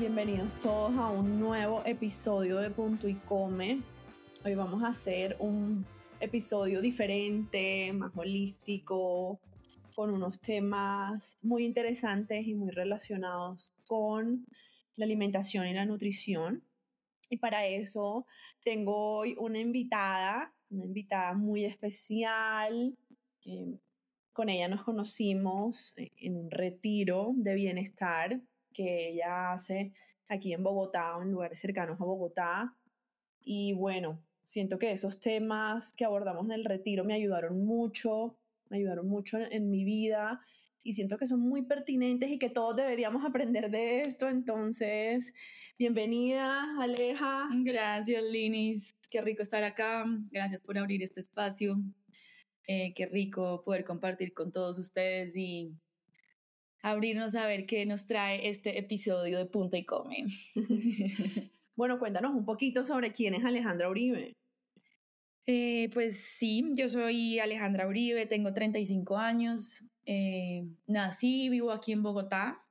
bienvenidos todos a un nuevo episodio de Punto y Come. Hoy vamos a hacer un episodio diferente, más holístico, con unos temas muy interesantes y muy relacionados con la alimentación y la nutrición. Y para eso tengo hoy una invitada, una invitada muy especial. Eh, con ella nos conocimos en un retiro de bienestar que ella hace aquí en Bogotá o en lugares cercanos a Bogotá. Y bueno, siento que esos temas que abordamos en el retiro me ayudaron mucho, me ayudaron mucho en, mi vida y siento que son muy pertinentes y que todos deberíamos aprender de esto. Entonces, bienvenida, Aleja. Gracias, Linis. Qué rico estar acá. Gracias por abrir este espacio. Eh, qué rico poder compartir con todos ustedes y abrirnos a ver qué nos trae este episodio de Punta y Come. bueno, cuéntanos un poquito sobre quién es Alejandra Uribe. Eh, pues sí, yo soy Alejandra Uribe, tengo 35 años, eh, nací, vivo aquí en Bogotá.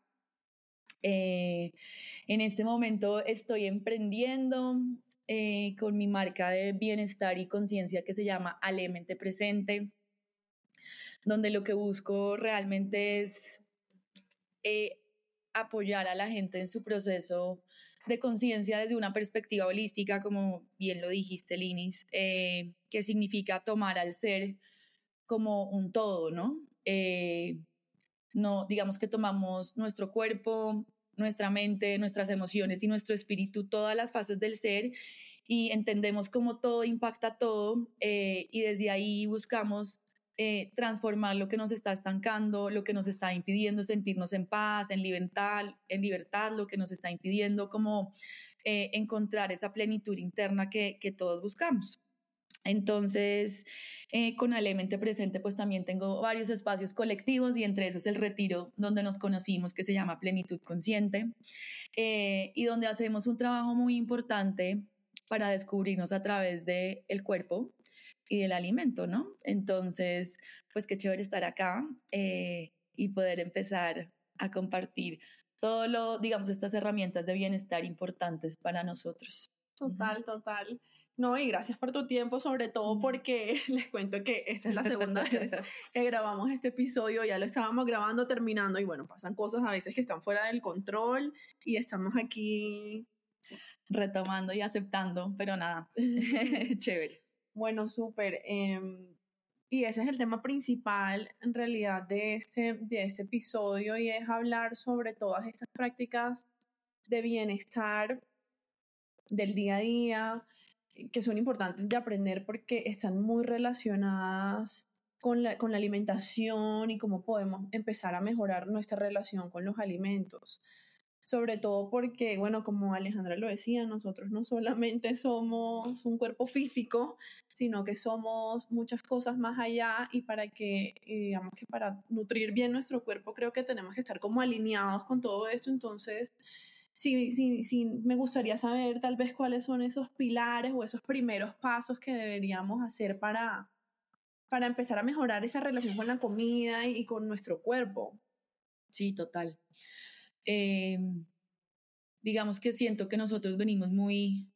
Eh, en este momento estoy emprendiendo con mi marca de bienestar y conciencia que se llama Alemente Presente, donde lo que busco realmente es apoyar a la gente en su proceso de conciencia desde una perspectiva holística, como bien lo dijiste, Linis, eh, que significa tomar al ser como un todo, ¿no? Eh, no, digamos que tomamos nuestro cuerpo, nuestra mente, nuestras emociones y nuestro espíritu, todas las fases del ser y entendemos cómo todo impacta todo eh, y desde ahí buscamos eh, transformar lo que nos está estancando, lo que nos está impidiendo sentirnos en paz, en libertad, en libertad lo que nos está impidiendo como eh, encontrar esa plenitud interna que, todos buscamos. Entonces, eh, con Alemente Presente, pues también tengo varios espacios colectivos y entre esos el retiro donde nos conocimos que se llama Plenitud Consciente y donde hacemos un trabajo muy importante para descubrirnos a través del el cuerpo, y del alimento, ¿no? Entonces, pues qué chévere estar acá eh, y poder empezar a compartir todo lo, digamos, estas herramientas de bienestar importantes para nosotros. Total, total. No, y gracias por tu tiempo, sobre todo porque les cuento que esta es la segunda vez que grabamos este episodio, ya lo estábamos grabando, terminando, y bueno, pasan cosas a veces que están fuera del control y estamos aquí retomando y aceptando, pero nada, chévere. Bueno, súper. Em, y ese es el tema principal en realidad de este, de este episodio y es hablar sobre todas estas prácticas de bienestar del día a día que son importantes de aprender porque están muy relacionadas con la, con la alimentación y cómo podemos empezar a mejorar nuestra relación con los alimentos sobre todo porque, bueno, como Alejandra lo decía, nosotros no solamente somos un cuerpo físico, sino que somos muchas cosas más allá y para que, digamos que para nutrir bien nuestro cuerpo, creo que tenemos que estar como alineados con todo esto. Entonces, sí, sí, sí, me gustaría saber tal vez cuáles son esos pilares o esos primeros pasos que deberíamos hacer para, para empezar a mejorar esa relación con la comida y con nuestro cuerpo. Sí, total. Em, digamos que siento que nosotros venimos muy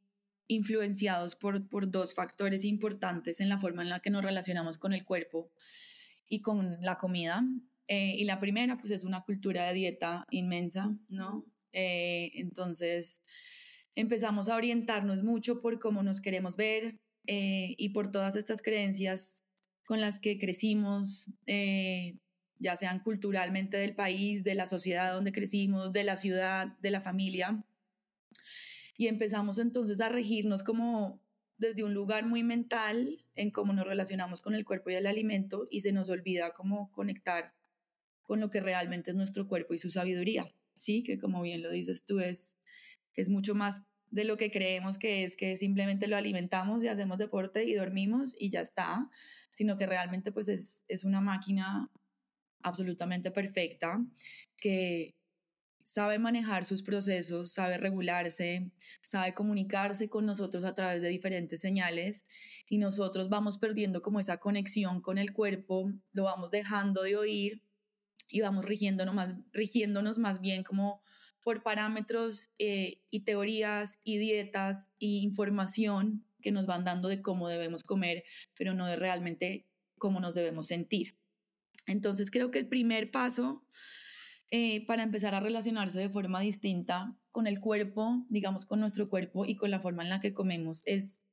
influenciados por, por dos factores importantes en la forma en la que nos relacionamos con el cuerpo y con la comida. Eh, y la primera, pues es una cultura de dieta inmensa, ¿no? Eh, entonces, empezamos a orientarnos mucho por cómo nos queremos ver eh, y por todas estas creencias con las que crecimos, ya sean culturalmente del país, de la sociedad donde crecimos, de la ciudad, de la familia. Y empezamos entonces a regirnos como desde un lugar muy mental en cómo nos relacionamos con el cuerpo y el alimento y se nos olvida cómo conectar con lo que realmente es nuestro cuerpo y su sabiduría, sí, que como bien lo dices tú, es, es mucho más de lo que creemos que es que simplemente lo alimentamos y hacemos deporte y dormimos y ya está, sino que realmente pues es, es una máquina absolutamente perfecta que sabe manejar sus procesos, sabe regularse, sabe comunicarse con nosotros a través de diferentes señales y nosotros vamos perdiendo como esa conexión con el cuerpo, lo vamos dejando de oír y vamos rigiéndonos más, rigiéndonos más bien como por parámetros eh, y teorías y dietas y información que nos van dando de cómo debemos comer, pero no de realmente cómo nos debemos sentir. Entonces creo que el primer paso eh, para empezar a relacionarse de forma distinta con el cuerpo, digamos con nuestro cuerpo y con la forma en la que comemos, es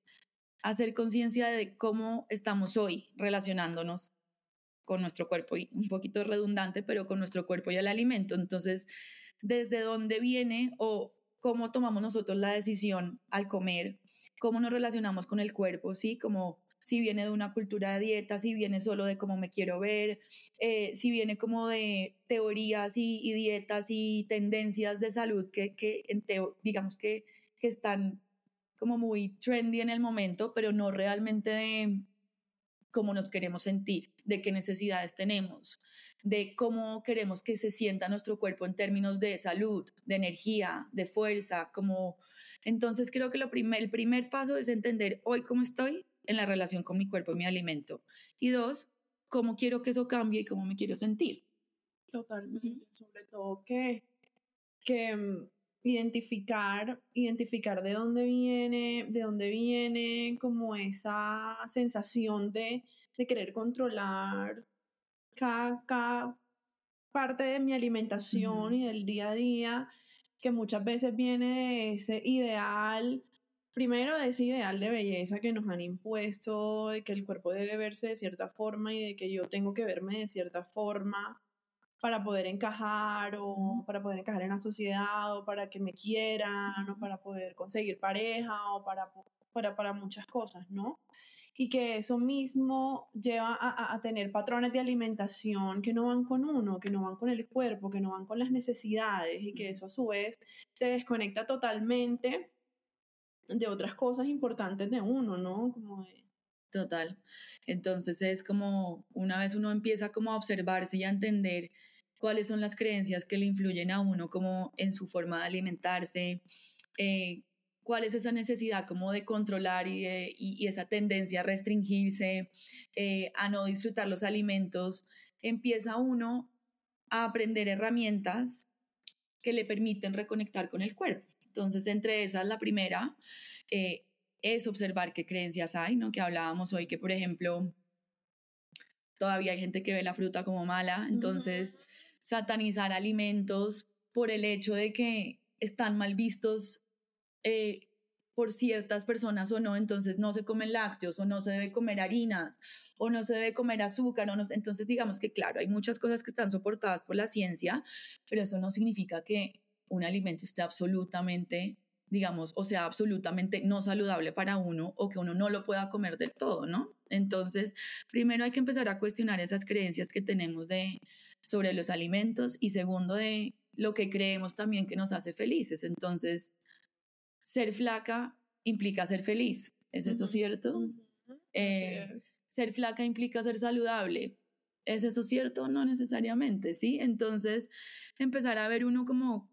hacer conciencia de cómo estamos hoy relacionándonos con nuestro cuerpo, y un poquito redundante, pero con nuestro cuerpo y el alimento. Entonces, desde dónde viene o cómo tomamos nosotros la decisión al comer, cómo nos relacionamos con el cuerpo, ¿sí? Como si viene de una cultura de dieta, si viene solo de cómo me quiero ver, eh, si viene como de teorías y, dietas y tendencias de salud que, que digamos que, que están como muy trendy en el momento, pero no realmente de cómo nos queremos sentir, de qué necesidades tenemos, de cómo queremos que se sienta nuestro cuerpo en términos de salud, de energía, de fuerza, como entonces creo que lo primer, el primer paso es entender hoy cómo estoy en la relación con mi cuerpo y mi alimento. Y dos, cómo quiero que eso cambie y cómo me quiero sentir. Totalmente, sobre todo que, que mm, identificar, identificar de dónde viene, de dónde viene como esa sensación de, de querer controlar cada, parte de mi alimentación y del día a día, que muchas veces viene de ese ideal, primero de ese ideal de belleza que nos han impuesto, de que el cuerpo debe verse de cierta forma y de que yo tengo que verme de cierta forma para poder encajar o para poder encajar en la sociedad o para que me quieran o para poder conseguir pareja o para, para, para muchas cosas, ¿no? y que eso mismo lleva a, a, tener patrones de alimentación que no van con uno, que no van con el cuerpo, que no van con las necesidades y que eso a su vez te desconecta totalmente de otras cosas importantes de uno, ¿no? Como Total. Entonces es como una vez uno empieza como a observarse y a entender cuáles son las creencias que le influyen a uno como en su forma de alimentarse, eh, cuál es esa necesidad como de controlar y, esa tendencia a restringirse, eh, a no disfrutar los alimentos, empieza uno a aprender herramientas que le permiten reconectar con el cuerpo. Entonces, entre esas, la primera eh, es observar qué creencias hay, ¿no? Que hablábamos hoy que, por ejemplo, todavía hay gente que ve la fruta como mala, entonces satanizar alimentos por el hecho de que están mal vistos eh, por ciertas personas o no, entonces no se comen lácteos o no se debe comer harinas o no se debe comer azúcar. O no, entonces digamos que claro, hay muchas cosas que están soportadas por la ciencia, pero eso no significa que un alimento esté absolutamente digamos, o sea, absolutamente no saludable para uno o que uno no lo pueda comer del todo, ¿no? Entonces, primero hay que empezar a cuestionar esas creencias que tenemos de sobre los alimentos y segundo de lo que creemos también que nos hace felices. Entonces, ser flaca implica ser feliz. ¿Es eso cierto? Eh, ser flaca implica ser saludable. ¿Es eso cierto? No necesariamente, ¿sí? Entonces, empezar a ver uno como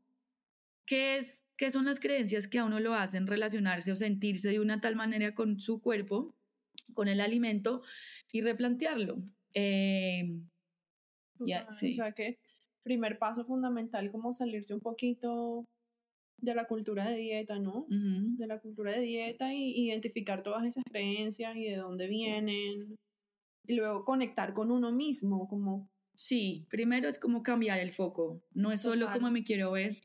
qué es, qué son las creencias que a uno lo hacen relacionarse o sentirse de una tal manera con su cuerpo, con el alimento y replantearlo. Eh, sí. O sea que primer paso fundamental como salirse un poquito de la cultura de dieta, ¿no? De la cultura de dieta y identificar todas esas creencias y de dónde vienen. Y luego conectar con uno mismo, como... Sí, primero es como cambiar el foco. No es solo como me quiero ver,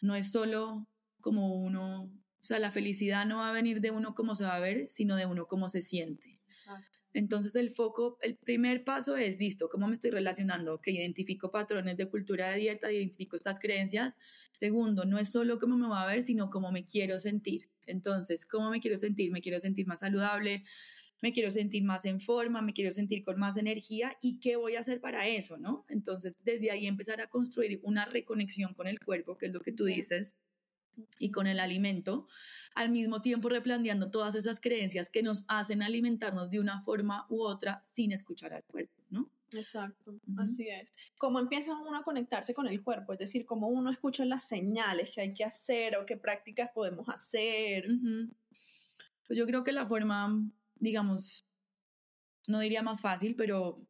no es solo como uno, o sea, la felicidad no va a venir de uno como se va a ver, sino de uno como se siente. Exacto. Entonces el foco, el primer paso es, listo, ¿cómo me estoy relacionando? Que identifico patrones de cultura de dieta, identifico estas creencias. Segundo, no es solo cómo me va a ver, sino cómo me quiero sentir. Entonces, ¿cómo me quiero sentir? Me quiero sentir más saludable, me quiero sentir más en forma, me quiero sentir con más energía y qué voy a hacer para eso, ¿no? Entonces, desde ahí empezar a construir una reconexión con el cuerpo, que es lo que tú dices, y con el alimento, al mismo tiempo replanteando todas esas creencias que nos hacen alimentarnos de una forma u otra sin escuchar al cuerpo, ¿no? Exacto, así es. ¿Cómo empieza uno a conectarse con el cuerpo? Es decir, cómo uno escucha las señales que hay que hacer o qué prácticas podemos hacer. Pues yo creo que la forma, digamos, no diría más fácil, pero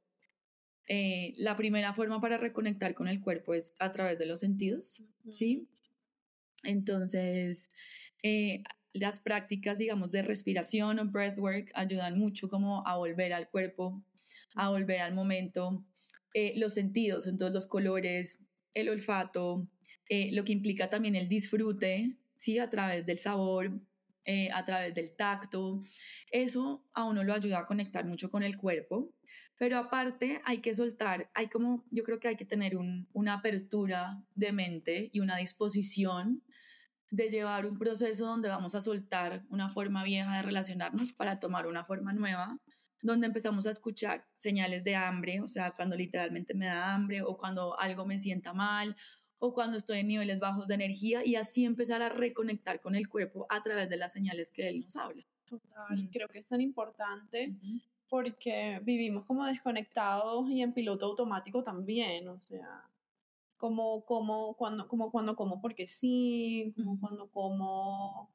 eh, la primera forma para reconectar con el cuerpo es a través de los sentidos, ¿sí? Entonces, eh, las prácticas, digamos, de respiración o breathwork ayudan mucho como a volver al cuerpo, a volver al momento, eh, los sentidos, entonces los colores, el olfato, eh, lo que implica también el disfrute, ¿sí? A través del sabor, a través del tacto. Eso a uno lo ayuda a conectar mucho con el cuerpo. Pero aparte hay que soltar, hay como, yo creo que hay que tener una apertura de mente y una disposición de llevar un proceso donde vamos a soltar una forma vieja de relacionarnos para tomar una forma nueva, donde empezamos a escuchar señales de hambre, o sea, cuando literalmente me da hambre o cuando algo me sienta mal o cuando estoy en niveles bajos de energía y así empezar a reconectar con el cuerpo a través de las señales que él nos habla. Total, creo que es tan importante porque vivimos como desconectados y en piloto automático también, o sea, como, como, cuando, como cuando como porque sí, como cuando como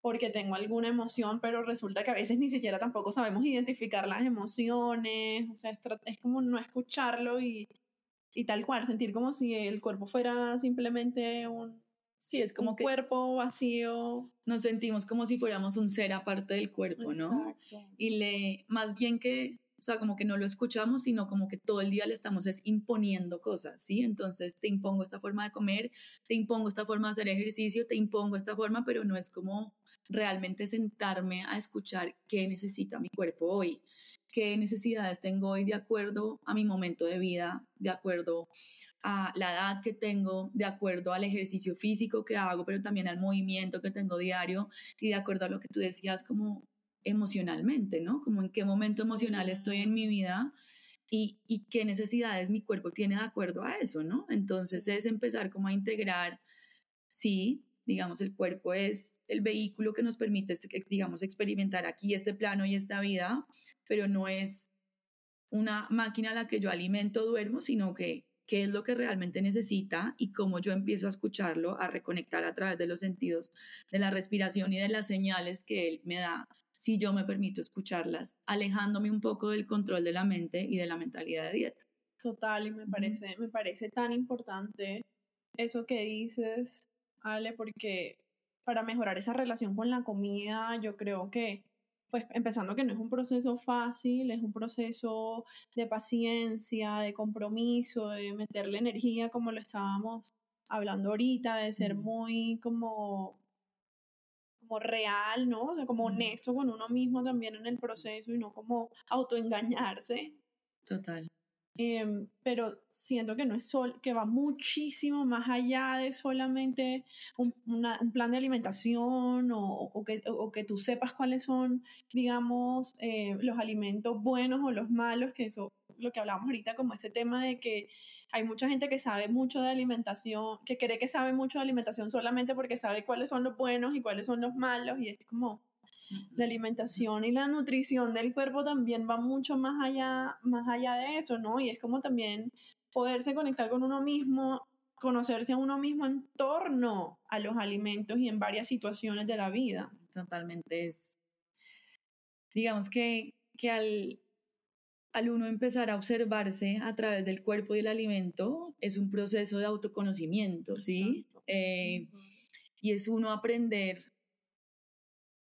porque tengo alguna emoción, pero resulta que a veces ni siquiera tampoco sabemos identificar las emociones, o sea, es, como no escucharlo y, y, tal cual, sentir como si el cuerpo fuera simplemente un, sí, es como cuerpo vacío. Nos sentimos como si fuéramos un ser aparte del cuerpo, ¿no? Y le, más bien que o sea, como que no lo escuchamos, sino como que todo el día le estamos es imponiendo cosas, ¿sí? Entonces te impongo esta forma de comer, te impongo esta forma de hacer ejercicio, te impongo esta forma, pero no es como realmente sentarme a escuchar qué necesita mi cuerpo hoy, qué necesidades tengo hoy de acuerdo a mi momento de vida, de acuerdo a la edad que tengo, de acuerdo al ejercicio físico que hago, pero también al movimiento que tengo diario y de acuerdo a lo que tú decías como emocionalmente, ¿no? Como en qué momento emocional estoy en mi vida y, y, qué necesidades mi cuerpo tiene de acuerdo a eso, ¿no? Entonces es empezar como a integrar, sí, digamos, el cuerpo es el vehículo que nos permite, este, digamos, experimentar aquí este plano y esta vida, pero no es una máquina a la que yo alimento, duermo, sino que qué es lo que realmente necesita y cómo yo empiezo a escucharlo, a reconectar a través de los sentidos, de la respiración y de las señales que él me da si yo me permito escucharlas, alejándome un poco del control de la mente y de la mentalidad de dieta. Total, y me parece, me parece tan importante eso que dices, Ale, porque para mejorar esa relación con la comida, yo creo que, pues empezando que no es un proceso fácil, es un proceso de paciencia, de compromiso, de meterle energía, como lo estábamos hablando ahorita, de ser muy como como real, ¿no? O sea, como honesto con uno mismo también en el proceso y no como autoengañarse. Total. Em, pero siento que no es sol, que va muchísimo más allá de solamente un, un plan de alimentación o, o, que, o, que, tú sepas cuáles son, digamos, eh, los alimentos buenos o los malos, que eso lo que hablamos ahorita, como este tema de que hay mucha gente que sabe mucho de alimentación, que cree que sabe mucho de alimentación solamente porque sabe cuáles son los buenos y cuáles son los malos y es como la alimentación y la nutrición del cuerpo también va mucho más allá, más allá de eso, ¿no? Y es como también poderse conectar con uno mismo, conocerse a uno mismo en torno a los alimentos y en varias situaciones de la vida. Totalmente es. Digamos que, que al, al uno empezar a observarse a través del cuerpo y el alimento, es un proceso de autoconocimiento, ¿sí? Eh, y es uno aprender,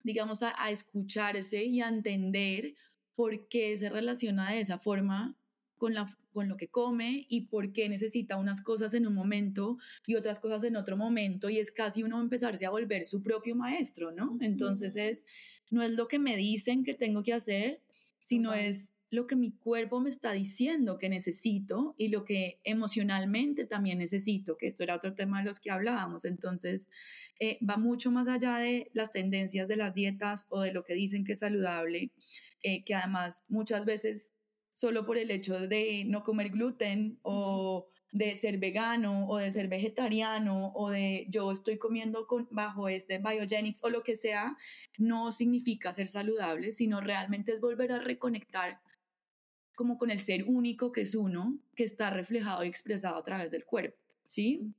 digamos, a, escucharse y a entender por qué se relaciona de esa forma con, la, con lo que come y por qué necesita unas cosas en un momento y otras cosas en otro momento y es casi uno empezarse a volver su propio maestro, ¿no? Entonces es, no es lo que me dicen que tengo que hacer, sino es lo que mi cuerpo me está diciendo que necesito y lo que emocionalmente también necesito, que esto era otro tema de los que hablábamos. Entonces, eh, va mucho más allá de las tendencias de las dietas o de lo que dicen que es saludable, eh, que además muchas veces solo por el hecho de no comer gluten o de ser vegano o de ser vegetariano o de yo estoy comiendo con, bajo este biogenics o lo que sea, no significa ser saludable, sino realmente es volver a reconectar como con el ser único que es uno, que está reflejado y expresado a través del cuerpo, ¿sí?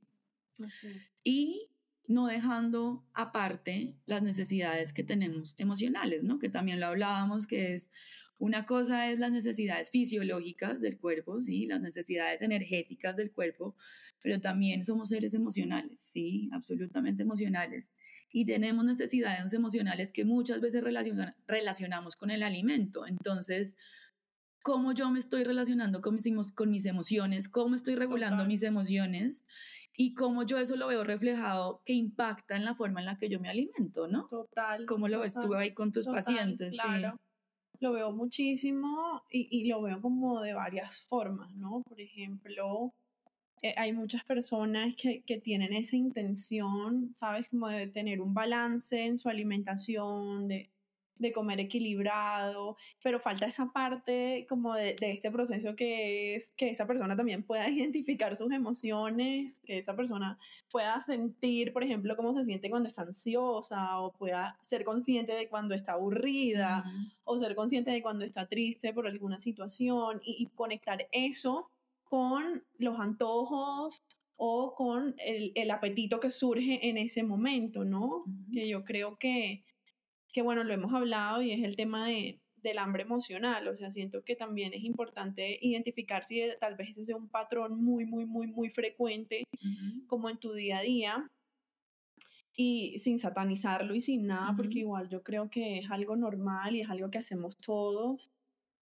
Y no dejando aparte las necesidades que tenemos emocionales, ¿no? Que también lo hablábamos, que es una cosa es las necesidades fisiológicas del cuerpo, ¿sí? Las necesidades energéticas del cuerpo, pero también somos seres emocionales, ¿sí? Absolutamente emocionales. Y tenemos necesidades emocionales que muchas veces relacionamos con el alimento. Entonces, ¿cómo yo me estoy relacionando con mis, con mis emociones? ¿Cómo estoy regulando mis emociones? y cómo yo eso lo veo reflejado que impacta en la forma en la que yo me alimento, ¿no? Total. ¿Cómo lo ves tú ahí con tus pacientes? Claro lo veo muchísimo y, lo veo como de varias formas, ¿no? Por ejemplo, eh, hay muchas personas que, que, tienen esa intención, ¿sabes? Como de tener un balance en su alimentación, de, de comer equilibrado, pero falta esa parte como de, de, este proceso que es que esa persona también pueda identificar sus emociones, que esa persona pueda sentir, por ejemplo, cómo se siente cuando está ansiosa o pueda ser consciente de cuando está aburrida o ser consciente de cuando está triste por alguna situación y, conectar eso con los antojos o con el, el, apetito que surge en ese momento, ¿no? Que yo creo que que bueno, lo hemos hablado y es el tema de, del hambre emocional, o sea, siento que también es importante identificar si tal vez ese es un patrón muy, muy, muy, muy frecuente como en tu día a día y sin satanizarlo y sin nada, porque igual yo creo que es algo normal y es algo que hacemos todos,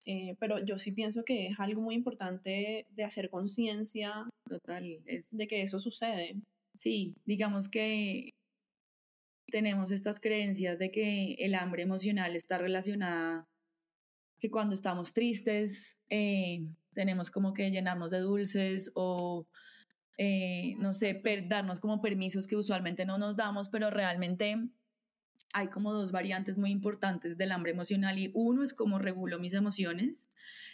eh, pero yo sí pienso que es algo muy importante de hacer conciencia total es... de que eso sucede. Sí, digamos que tenemos estas creencias de que el hambre emocional está relacionada, que cuando estamos tristes eh, tenemos como que llenarnos de dulces o, eh, no sé, darnos como permisos que usualmente no nos damos, pero realmente hay como dos variantes muy importantes del hambre emocional y uno es cómo regulo mis emociones.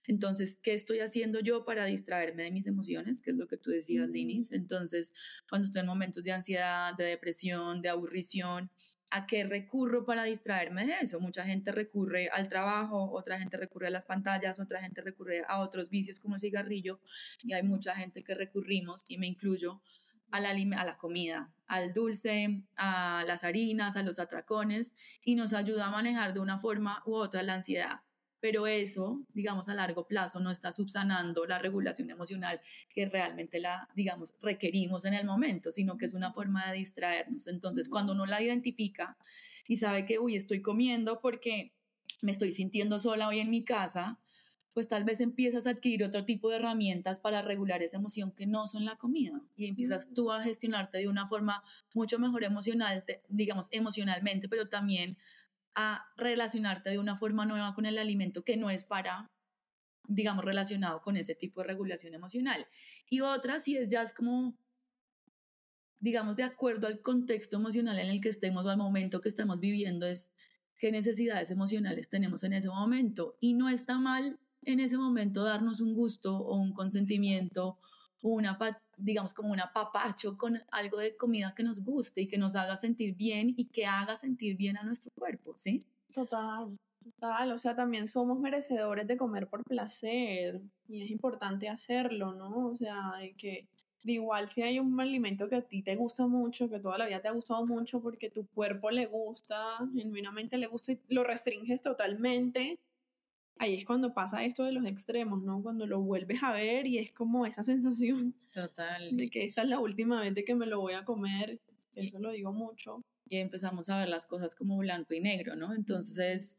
Entonces, ¿qué estoy haciendo yo para distraerme de mis emociones? Que es lo que tú decías, Dinis. Entonces, cuando estoy en momentos de ansiedad, de depresión, de aburrición, ¿a qué recurro para distraerme de eso? Mucha gente recurre al trabajo, otra gente recurre a las pantallas, otra gente recurre a otros vicios como el cigarrillo y hay mucha gente que recurrimos, y me incluyo, a la, a la comida, al dulce, a las harinas, a los atracones y nos ayuda a manejar de una forma u otra la ansiedad. Pero eso, digamos, a largo plazo no está subsanando la regulación emocional que realmente la, digamos, requerimos en el momento, sino que es una forma de distraernos. Entonces, cuando uno la identifica y sabe que, uy, estoy comiendo porque me estoy sintiendo sola hoy en mi casa, pues tal vez empiezas a adquirir otro tipo de herramientas para regular esa emoción que no son la comida y empiezas tú a gestionarte de una forma mucho mejor emocional, digamos emocionalmente, pero también a relacionarte de una forma nueva con el alimento que no es para digamos relacionado con ese tipo de regulación emocional. Y otra si es ya es como digamos de acuerdo al contexto emocional en el que estemos o al momento que estamos viviendo es qué necesidades emocionales tenemos en ese momento y no está mal en ese momento darnos un gusto o un consentimiento o una, digamos, como un apapacho con algo de comida que nos guste y que nos haga sentir bien y que haga sentir bien a nuestro cuerpo, ¿sí? Total, total. O sea, también somos merecedores de comer por placer y es importante hacerlo, ¿no? O sea, de que de igual si hay un alimento que a ti te gusta mucho, que toda la vida te ha gustado mucho porque tu cuerpo le gusta, genuinamente le gusta y lo restringes totalmente, ahí es cuando pasa esto de los extremos, ¿no? Cuando lo vuelves a ver y es como esa sensación Total. de que esta es la última vez de que me lo voy a comer. Eso lo digo mucho. Y empezamos a ver las cosas como blanco y negro, ¿no? Entonces,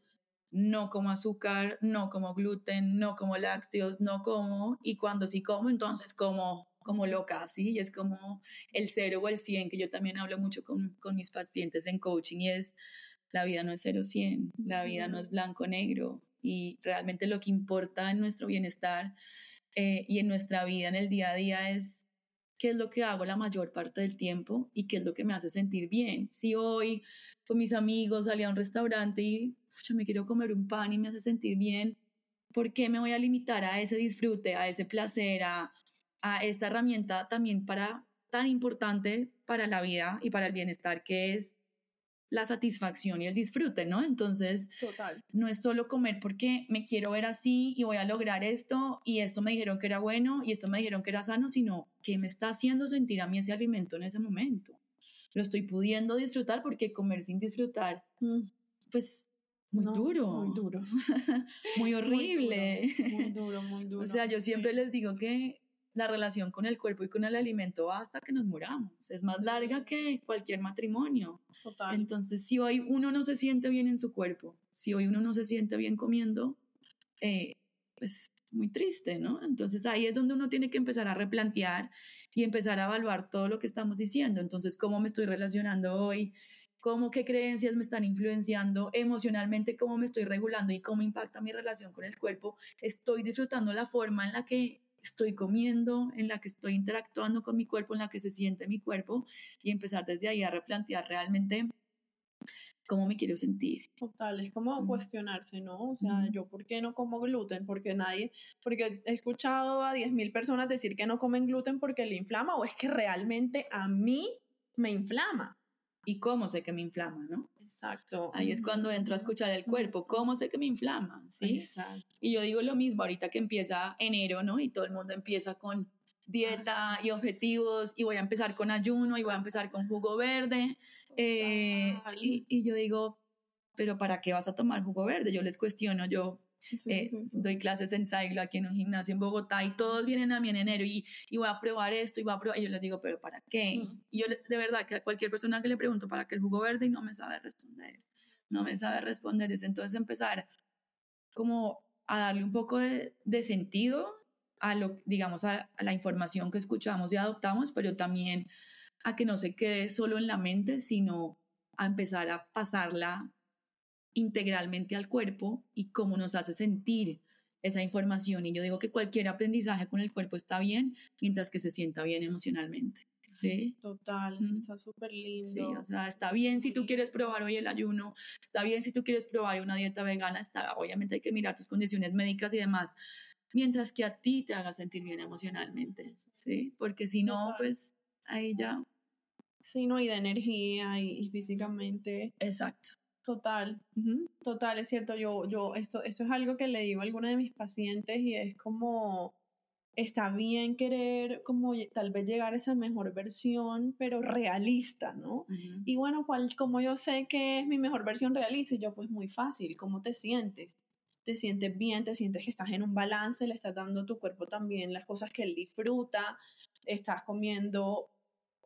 no como azúcar, no como gluten, no como lácteos, no como, y cuando sí como, entonces como como loca, ¿sí? Y es como el cero o el 100, que yo también hablo mucho con, con mis pacientes en coaching, y es, la vida no es cero 100, la vida no es blanco negro, y realmente lo que importa en nuestro bienestar eh, y en nuestra vida en el día a día es qué es lo que hago la mayor parte del tiempo y qué es lo que me hace sentir bien. Si hoy con mis amigos salí a un restaurante y me quiero comer un pan y me hace sentir bien, ¿por qué me voy a limitar a ese disfrute, a ese placer, a, a esta herramienta también para tan importante para la vida y para el bienestar que es la satisfacción y el disfrute, ¿no? Entonces, Total. no es solo comer porque me quiero ver así y voy a lograr esto y esto me dijeron que era bueno y esto me dijeron que era sano, sino que me está haciendo sentir a mí ese alimento en ese momento. Lo estoy pudiendo disfrutar porque comer sin disfrutar, Mm, pues muy no, duro, Muy duro. muy horrible. Muy duro, muy duro. O sea, yo siempre sí. les digo que la relación con el cuerpo y con el alimento va hasta que nos muramos. Es más larga que cualquier matrimonio. Total. Entonces, si hoy uno no se siente bien en su cuerpo, si hoy uno no se siente bien comiendo, eh, pues muy triste, ¿no? Entonces ahí es donde uno tiene que empezar a replantear y empezar a evaluar todo lo que estamos diciendo. Entonces, ¿cómo me estoy relacionando hoy? ¿Cómo qué creencias me están influenciando emocionalmente? ¿Cómo me estoy regulando y cómo impacta mi relación con el cuerpo? ¿Estoy disfrutando la forma en la que estoy comiendo, en la que estoy interactuando con mi cuerpo, en la que se siente mi cuerpo? Y empezar desde ahí a replantear realmente cómo me quiero sentir. Total, es como cuestionarse, ¿no? O sea, yo, ¿por qué no como gluten? Porque nadie, porque he escuchado a 10.000 personas decir que no comen gluten porque le inflama o es que realmente a mí me inflama. ¿Y cómo sé que me inflama, no? Exacto. Ahí es cuando entro a escuchar el cuerpo, ¿cómo sé que me inflama? ¿Sí? Exacto. Y yo digo lo mismo ahorita que empieza enero, ¿no? Y todo el mundo empieza con dieta y objetivos y voy a empezar con ayuno y voy a empezar con jugo verde. eh, y, y yo digo, pero ¿para qué vas a tomar jugo verde? Yo les cuestiono, yo Sí, eh, sí, sí. doy clases en Saiglo aquí en un gimnasio en Bogotá y todos vienen a mí en enero y, y voy a probar esto y voy a probar. Y yo les digo, ¿pero para qué? Mm. Y yo de verdad que a cualquier persona que le pregunto para qué el jugo verde y no me sabe responder. No me sabe responder. Es entonces empezar como a darle un poco de, de sentido a lo, digamos, a, a la información que escuchamos y adoptamos, pero también a que no se quede solo en la mente, sino a empezar a pasarla integralmente al cuerpo y cómo nos hace sentir esa información. Y yo digo que cualquier aprendizaje con el cuerpo está bien mientras que se sienta bien emocionalmente. ¿Sí? Total, eso está súper Sí, lindo. o sea, está bien si tú quieres probar hoy el ayuno, está bien si tú quieres probar una dieta vegana, está, obviamente hay que mirar tus condiciones médicas y demás, mientras que a ti te haga sentir bien emocionalmente, ¿sí? Porque si no, pues ahí ya. Sí, no, y de energía y, y físicamente. Exacto. Total, total, es cierto. Yo, yo, esto, esto es algo que le digo a alguna de mis pacientes y es como, está bien querer como tal vez llegar a esa mejor versión, pero realista, ¿no? Y bueno, ¿cuál, como yo sé que es mi mejor versión realista, yo pues muy fácil, ¿cómo te sientes? ¿Te sientes bien? ¿Te sientes que estás en un balance? ¿Le estás dando a tu cuerpo también las cosas que él disfruta? ¿Estás comiendo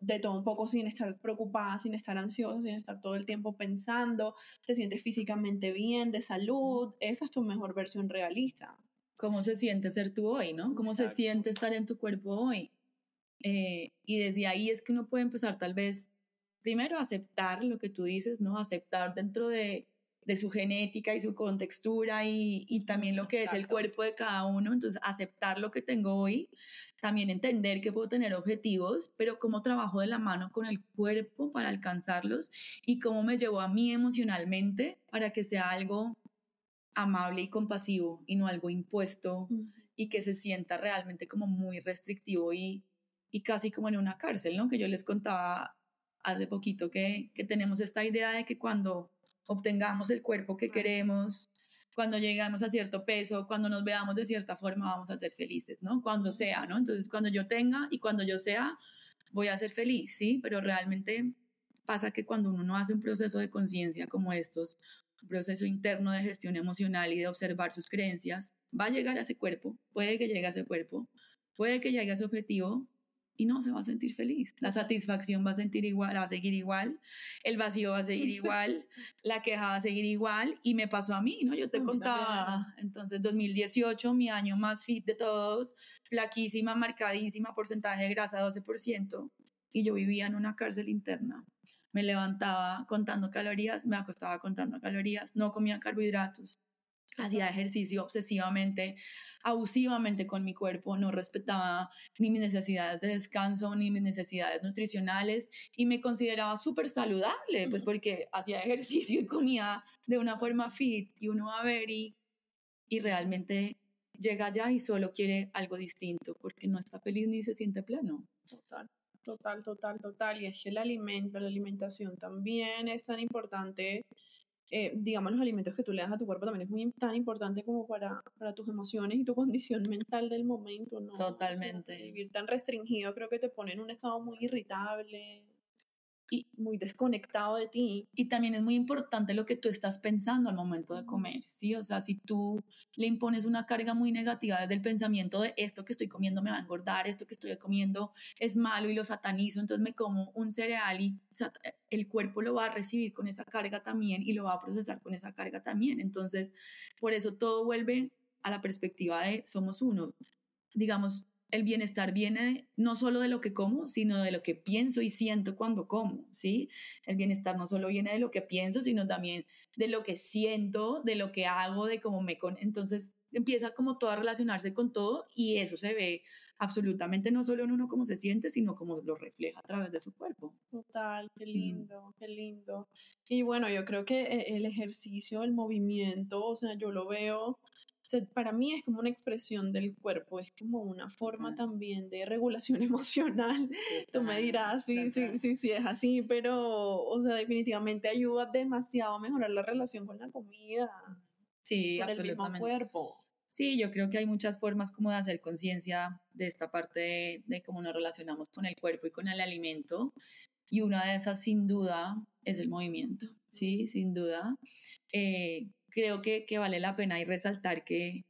de todo un poco sin estar preocupada, sin estar ansiosa, sin estar todo el tiempo pensando? ¿Te sientes físicamente bien, de salud? Esa es tu mejor versión realista. cómo se siente ser tú hoy, ¿no? Cómo se siente estar en tu cuerpo hoy. Eh, y desde ahí es que uno puede empezar tal vez, primero, aceptar lo que tú dices, ¿no? Aceptar dentro de, de su genética y su contextura y, y también lo que es el cuerpo de cada uno. Entonces, aceptar lo que tengo hoy, también entender que puedo tener objetivos, pero cómo trabajo de la mano con el cuerpo para alcanzarlos y cómo me llevo a mí emocionalmente para que sea algo amable y compasivo y no algo impuesto y que se sienta realmente como muy restrictivo y, y casi como en una cárcel, ¿no? Que yo les contaba hace poquito que, que tenemos esta idea de que cuando obtengamos el cuerpo que queremos, cuando llegamos a cierto peso, cuando nos veamos de cierta forma, vamos a ser felices, ¿no? Cuando sea, ¿no? Entonces, cuando yo tenga y cuando yo sea, voy a ser feliz, ¿sí? Pero realmente pasa que cuando uno no hace un proceso de conciencia como estos, un proceso interno de gestión emocional y de observar sus creencias, va a llegar a ese cuerpo, puede que llegue a ese cuerpo, puede que llegue a ese objetivo y no se va a sentir feliz. La satisfacción va a sentir igual, va a seguir igual, el vacío va a seguir Sí. igual, la queja va a seguir igual y me pasó a mí, ¿no? Yo te contaba, entonces 2018, mi año más fit de todos, flaquísima, marcadísima, porcentaje de grasa 12% y yo vivía en una cárcel interna. Me levantaba contando calorías, me acostaba contando calorías, no comía carbohidratos. Hacía ejercicio obsesivamente, abusivamente con mi cuerpo, no respetaba ni mis necesidades de descanso, ni mis necesidades nutricionales y me consideraba súper saludable, pues porque hacía ejercicio y comía de una forma fit y uno va a ver y, y realmente llega allá y solo quiere algo distinto porque no está feliz ni se siente pleno. Total, total, total, total. Y es que el alimento, la alimentación también es tan importante eh, digamos, los alimentos que tú le das a tu cuerpo también es muy tan importante como para, para tus emociones y tu condición mental del momento, ¿no? Totalmente. vivir tan restringido creo que te pone en un estado muy irritable y muy desconectado de ti. Y también es muy importante lo que tú estás pensando al momento de comer, ¿sí? O sea, si tú le impones una carga muy negativa desde el pensamiento de esto que estoy comiendo me va a engordar, esto que estoy comiendo es malo y lo satanizo, entonces me como un cereal y el cuerpo lo va a recibir con esa carga también y lo va a procesar con esa carga también. Entonces, por eso todo vuelve a la perspectiva de somos uno. Digamos, el bienestar viene no solo de lo que como, sino de lo que pienso y siento cuando como, ¿sí? El bienestar no solo viene de lo que pienso, sino también de lo que siento, de lo que hago, de cómo me... Con... Entonces empieza como todo a relacionarse con todo y eso se ve absolutamente no solo en uno cómo se siente, sino cómo lo refleja a través de su cuerpo. Total, qué mm. lindo, qué lindo. Y bueno, yo creo que eh, el ejercicio, el movimiento, o sea, yo lo veo para mí es como una expresión del cuerpo, es como una forma también de regulación emocional. Tú me dirás, sí, sí, sí, sí, es así, pero, o sea, definitivamente ayuda demasiado a mejorar la relación con la comida. Sí, con absolutamente. el mismo cuerpo. Sí, yo creo que hay muchas formas como de hacer conciencia de esta parte de, de, cómo nos relacionamos con el cuerpo y con el alimento. Y una de esas, sin duda, es el movimiento, sí, sin duda. Eh, creo que, que vale la pena y resaltar que,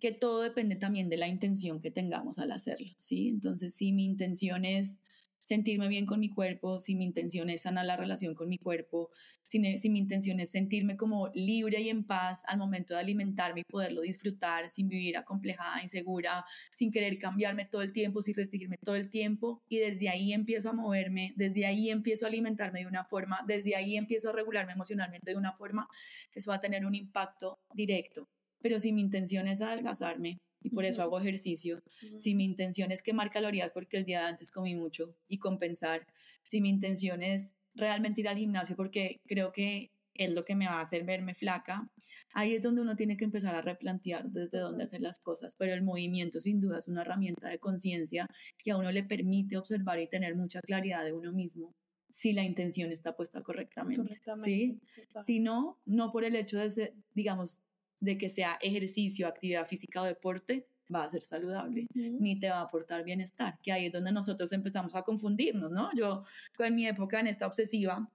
que todo depende también de la intención que tengamos al hacerlo, ¿sí? Entonces, si mi intención es sentirme bien con mi cuerpo, si mi intención es sanar la relación con mi cuerpo, si, si, mi intención es sentirme como libre y en paz al momento de alimentarme y poderlo disfrutar sin vivir acomplejada, insegura, sin querer cambiarme todo el tiempo, sin restringirme todo el tiempo y desde ahí empiezo a moverme, desde ahí empiezo a alimentarme de una forma, desde ahí empiezo a regularme emocionalmente de una forma, eso va a tener un impacto directo. Pero si mi intención es adelgazarme, y por eso hago ejercicio. Si mi intención es quemar calorías porque el día de antes comí mucho y compensar, si mi intención es realmente ir al gimnasio porque creo que es lo que me va a hacer verme flaca, ahí es donde uno tiene que empezar a replantear desde dónde hacer las cosas, pero el movimiento sin duda es una herramienta de conciencia que a uno le permite observar y tener mucha claridad de uno mismo si la intención está puesta correctamente, ¿sí? Si no, no por el hecho de ser, digamos, de que sea ejercicio, actividad física o deporte, va a ser saludable, ni te va a aportar bienestar, que ahí es donde nosotros empezamos a confundirnos, ¿no? Yo, en mi época, en esta obsesiva,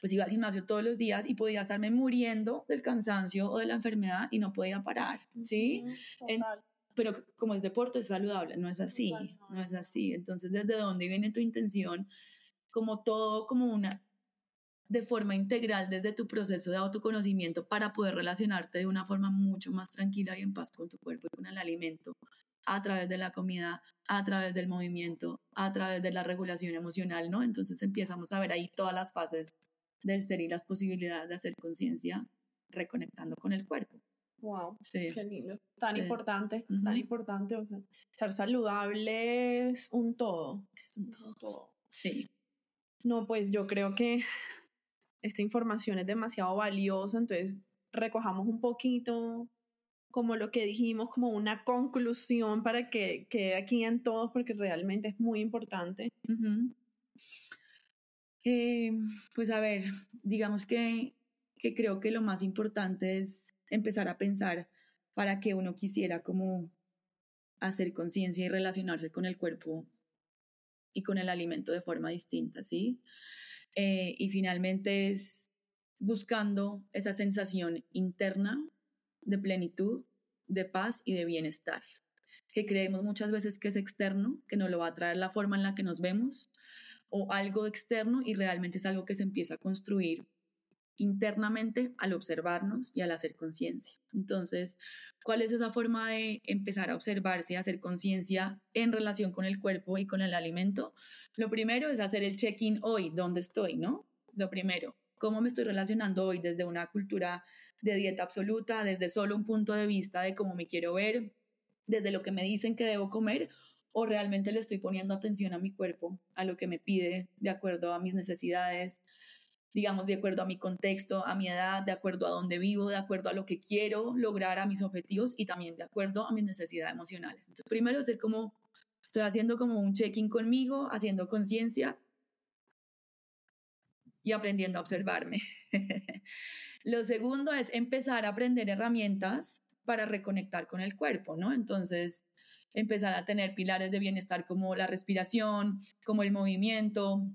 pues iba al gimnasio todos los días y podía estarme muriendo del cansancio o de la enfermedad y no podía parar, ¿sí? pero como es deporte es saludable, no es así, no es así. Entonces, ¿desde dónde viene tu intención? Como todo, como una de forma integral desde tu proceso de autoconocimiento para poder relacionarte de una forma mucho más tranquila y en paz con tu cuerpo y con el alimento a través de la comida, a través del movimiento, a través de la regulación emocional, ¿no? Entonces empezamos a ver ahí todas las fases del ser y las posibilidades de hacer conciencia reconectando con el cuerpo. Wow, sí. qué lindo. Tan importante, tan importante. O sea, ser saludable es un todo. Es un todo. Sí. No, pues yo creo que esta información es demasiado valiosa, entonces recojamos un poquito como lo que dijimos, como una conclusión para que quede aquí en todos, porque realmente es muy importante. Eh, pues a ver, digamos que, que creo que lo más importante es empezar a pensar para que uno quisiera como hacer conciencia y relacionarse con el cuerpo y con el alimento de forma distinta, ¿sí? Eh, y finalmente es buscando esa sensación interna de plenitud, de paz y de bienestar, que creemos muchas veces que es externo, que nos lo va a traer la forma en la que nos vemos, o algo externo y realmente es algo que se empieza a construir internamente al observarnos y al hacer conciencia. Entonces, ¿cuál es esa forma de empezar a observarse y hacer conciencia en relación con el cuerpo y con el alimento? Lo primero es hacer el check-in hoy, ¿dónde estoy, no? Lo primero, ¿cómo me estoy relacionando hoy desde una cultura de dieta absoluta, desde solo un punto de vista de cómo me quiero ver, desde lo que me dicen que debo comer, o realmente le estoy poniendo atención a mi cuerpo, a lo que me pide, de acuerdo a mis necesidades, digamos, de acuerdo a mi contexto, a mi edad, de acuerdo a dónde vivo, de acuerdo a lo que quiero lograr, a mis objetivos y también de acuerdo a mis necesidades emocionales. Entonces, primero es como, estoy haciendo como un check-in conmigo, haciendo conciencia y aprendiendo a observarme. Lo segundo es empezar a aprender herramientas para reconectar con el cuerpo, ¿no? Entonces, empezar a tener pilares de bienestar como la respiración, como el movimiento,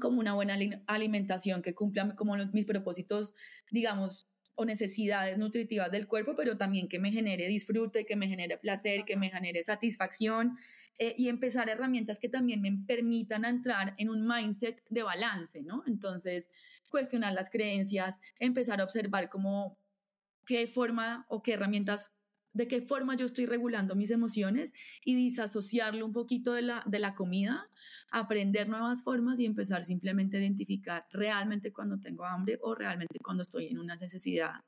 como una buena alimentación que cumpla como mis propósitos, digamos, o necesidades nutritivas del cuerpo, pero también que me genere disfrute, que me genere placer, que me genere satisfacción eh, y empezar herramientas que también me permitan entrar en un mindset de balance, ¿no? Entonces, cuestionar las creencias, empezar a observar cómo, qué forma o qué herramientas, de qué forma yo estoy regulando mis emociones y disasociarlo un poquito de la, de la comida, aprender nuevas formas y empezar simplemente a identificar realmente cuando tengo hambre o realmente cuando estoy en una necesidad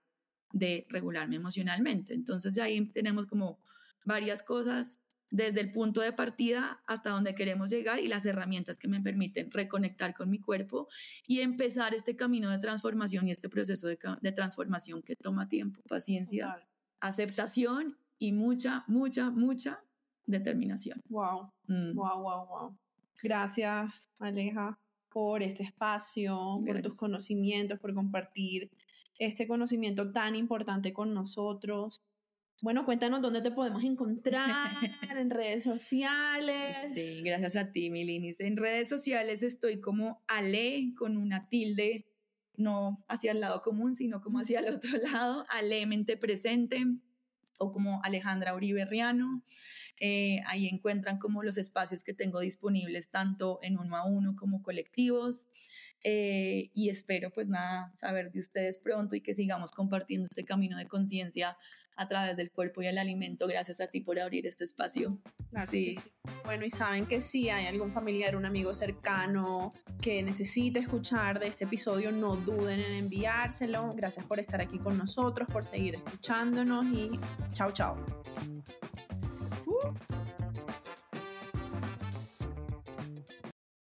de regularme emocionalmente. Entonces ya ahí tenemos como varias cosas desde el punto de partida hasta donde queremos llegar y las herramientas que me permiten reconectar con mi cuerpo y empezar este camino de transformación y este proceso de, transformación que toma tiempo, paciencia, aceptación y mucha, mucha, mucha determinación. Wow, wow, wow, wow. Gracias, Aleja, por este espacio, por tus conocimientos, por compartir este conocimiento tan importante con nosotros. Bueno, cuéntanos dónde te podemos encontrar, en redes sociales. Sí, gracias a ti, Milinis. En redes sociales estoy como Ale con una tilde, no hacia el lado común, sino como hacia el otro lado, Ale Mente Presente o como Alejandra Uribe Riano. Eh, ahí encuentran como los espacios que tengo disponibles tanto en uno a uno como colectivos. Eh, y espero pues nada saber de ustedes pronto y que sigamos compartiendo este camino de conciencia a través del cuerpo y el alimento. Gracias a ti por abrir este espacio. sí. Bueno, y saben que si hay algún familiar, un amigo cercano que necesite escuchar de este episodio, no duden en enviárselo. Gracias por estar aquí con nosotros, por seguir escuchándonos y chao, chao. Uh.